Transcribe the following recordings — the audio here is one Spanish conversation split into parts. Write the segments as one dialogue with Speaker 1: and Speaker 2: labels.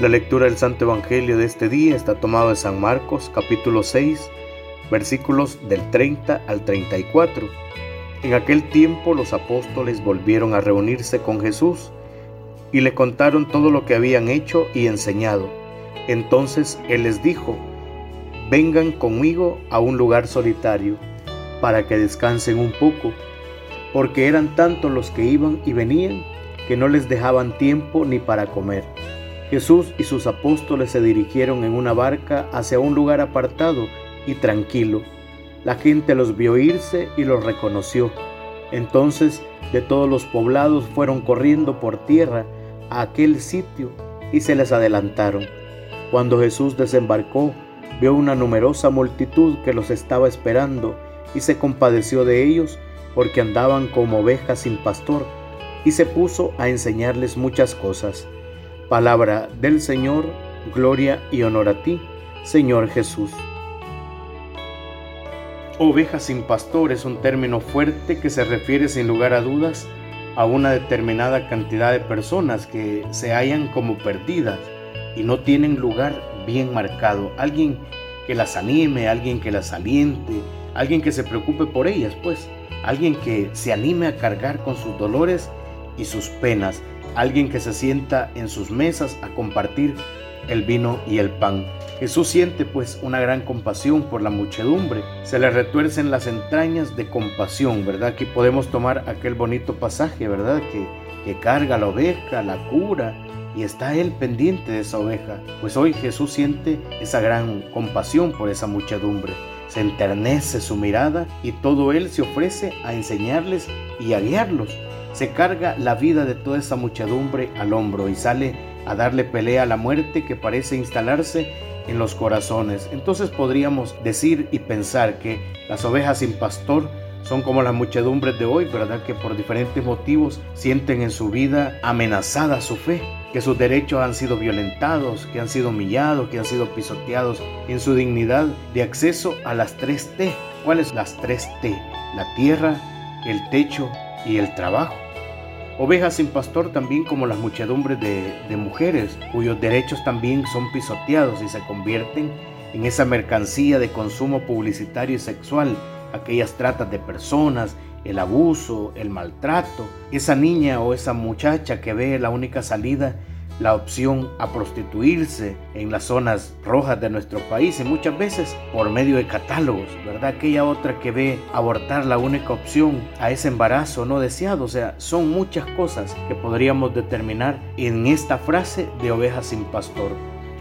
Speaker 1: La lectura del Santo Evangelio de este día está tomado de San Marcos capítulo 6 versículos del 30 al 34. En aquel tiempo los apóstoles volvieron a reunirse con Jesús y le contaron todo lo que habían hecho y enseñado. Entonces Él les dijo, vengan conmigo a un lugar solitario para que descansen un poco, porque eran tantos los que iban y venían que no les dejaban tiempo ni para comer. Jesús y sus apóstoles se dirigieron en una barca hacia un lugar apartado y tranquilo. La gente los vio irse y los reconoció. Entonces de todos los poblados fueron corriendo por tierra a aquel sitio y se les adelantaron. Cuando Jesús desembarcó, vio una numerosa multitud que los estaba esperando y se compadeció de ellos porque andaban como ovejas sin pastor y se puso a enseñarles muchas cosas. Palabra del Señor, gloria y honor a ti, Señor Jesús. Oveja sin pastor es un término fuerte que se refiere sin lugar a dudas a una determinada cantidad de personas que se hallan como perdidas y no tienen lugar bien marcado. Alguien que las anime, alguien que las aliente, alguien que se preocupe por ellas, pues, alguien que se anime a cargar con sus dolores y sus penas alguien que se sienta en sus mesas a compartir el vino y el pan. Jesús siente pues una gran compasión por la muchedumbre, se le retuercen las entrañas de compasión, ¿verdad? Aquí podemos tomar aquel bonito pasaje, ¿verdad? Que, que carga la oveja, la cura, y está él pendiente de esa oveja. Pues hoy Jesús siente esa gran compasión por esa muchedumbre. Se enternece su mirada y todo él se ofrece a enseñarles y a guiarlos se carga la vida de toda esa muchedumbre al hombro y sale a darle pelea a la muerte que parece instalarse en los corazones. Entonces podríamos decir y pensar que las ovejas sin pastor son como las muchedumbres de hoy, ¿verdad? Que por diferentes motivos sienten en su vida amenazada su fe, que sus derechos han sido violentados, que han sido humillados, que han sido pisoteados en su dignidad de acceso a las tres T. ¿Cuáles las tres T? La tierra, el techo y el trabajo. Ovejas sin pastor también como las muchedumbres de, mujeres, cuyos derechos también son pisoteados y se convierten en esa mercancía de consumo publicitario y sexual, aquellas tratas de personas, el abuso, el maltrato, esa niña o esa muchacha que ve la única salida la opción a prostituirse en las zonas rojas de nuestro país y muchas veces por medio de catálogos, ¿verdad? Aquella otra que ve abortar la única opción a ese embarazo no deseado, o sea, son muchas cosas que podríamos determinar en esta frase de ovejas sin pastor.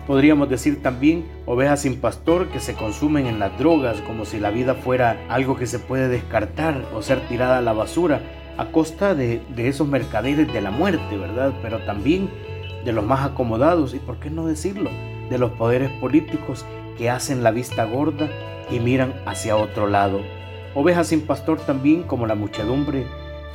Speaker 1: Podríamos decir también ovejas sin pastor que se consumen en las drogas como si la vida fuera algo que se puede descartar o ser tirada a la basura a costa de, de esos mercaderes de la muerte, ¿verdad? Pero también de los más acomodados y, por qué no decirlo, de los poderes políticos que hacen la vista gorda y miran hacia otro lado. Ovejas sin pastor también como la muchedumbre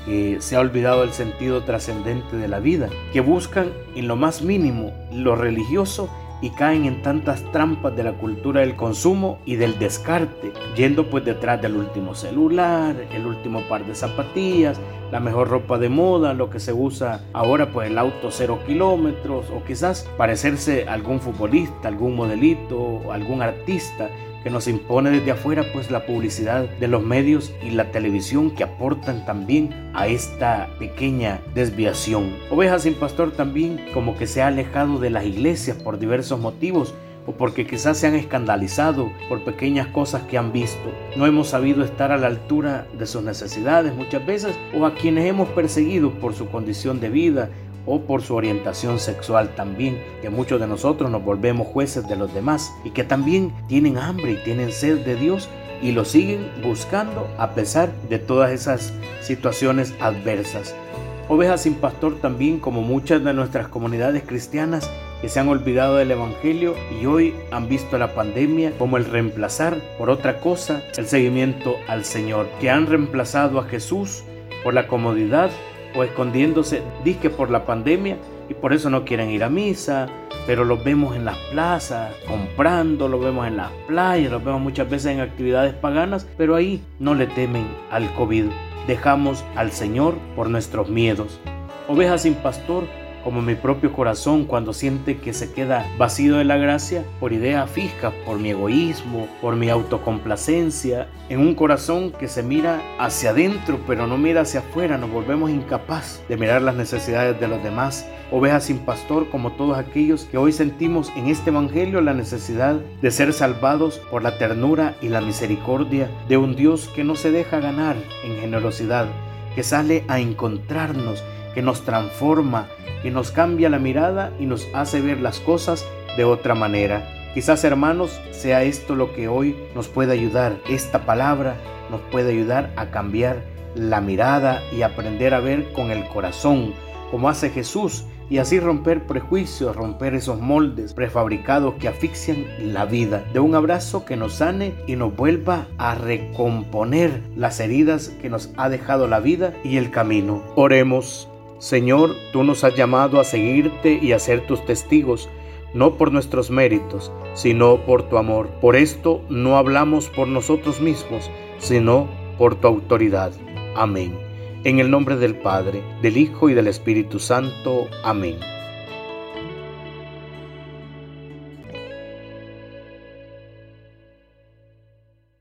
Speaker 1: que se ha olvidado el sentido trascendente de la vida, que buscan en lo más mínimo lo religioso y caen en tantas trampas de la cultura del consumo y del descarte, yendo pues detrás del último celular, el último par de zapatillas, la mejor ropa de moda, lo que se usa ahora pues el auto cero kilómetros o quizás parecerse a algún futbolista, algún modelito, algún artista que nos impone desde afuera pues la publicidad de los medios y la televisión que aportan también a esta pequeña desviación. Ovejas sin pastor también como que se ha alejado de las iglesias por diversos motivos o porque quizás se han escandalizado por pequeñas cosas que han visto. No hemos sabido estar a la altura de sus necesidades muchas veces o a quienes hemos perseguido por su condición de vida o por su orientación sexual también, que muchos de nosotros nos volvemos jueces de los demás y que también tienen hambre y tienen sed de Dios y lo siguen buscando a pesar de todas esas situaciones adversas. Ovejas sin pastor también, como muchas de nuestras comunidades cristianas que se han olvidado del Evangelio y hoy han visto la pandemia como el reemplazar por otra cosa el seguimiento al Señor, que han reemplazado a Jesús por la comodidad o escondiéndose, disque por la pandemia, y por eso no quieren ir a misa, pero los vemos en las plazas, comprando, los vemos en las playas, los vemos muchas veces en actividades paganas, pero ahí no le temen al COVID. Dejamos al Señor por nuestros miedos. Ovejas sin pastor como mi propio corazón cuando siente que se queda vacío de la gracia por ideas fijas, por mi egoísmo, por mi autocomplacencia, en un corazón que se mira hacia adentro pero no mira hacia afuera, nos volvemos incapaz de mirar las necesidades de los demás, ovejas sin pastor como todos aquellos que hoy sentimos en este Evangelio la necesidad de ser salvados por la ternura y la misericordia de un Dios que no se deja ganar en generosidad, que sale a encontrarnos, que nos transforma, que nos cambia la mirada y nos hace ver las cosas de otra manera. Quizás hermanos sea esto lo que hoy nos puede ayudar, esta palabra nos puede ayudar a cambiar la mirada y aprender a ver con el corazón, como hace Jesús, y así romper prejuicios, romper esos moldes prefabricados que asfixian la vida. De un abrazo que nos sane y nos vuelva a recomponer las heridas que nos ha dejado la vida y el camino. Oremos. Señor, tú nos has llamado a seguirte y a ser tus testigos, no por nuestros méritos, sino por tu amor. Por esto no hablamos por nosotros mismos, sino por tu autoridad. Amén. En el nombre del Padre, del Hijo y del Espíritu Santo. Amén.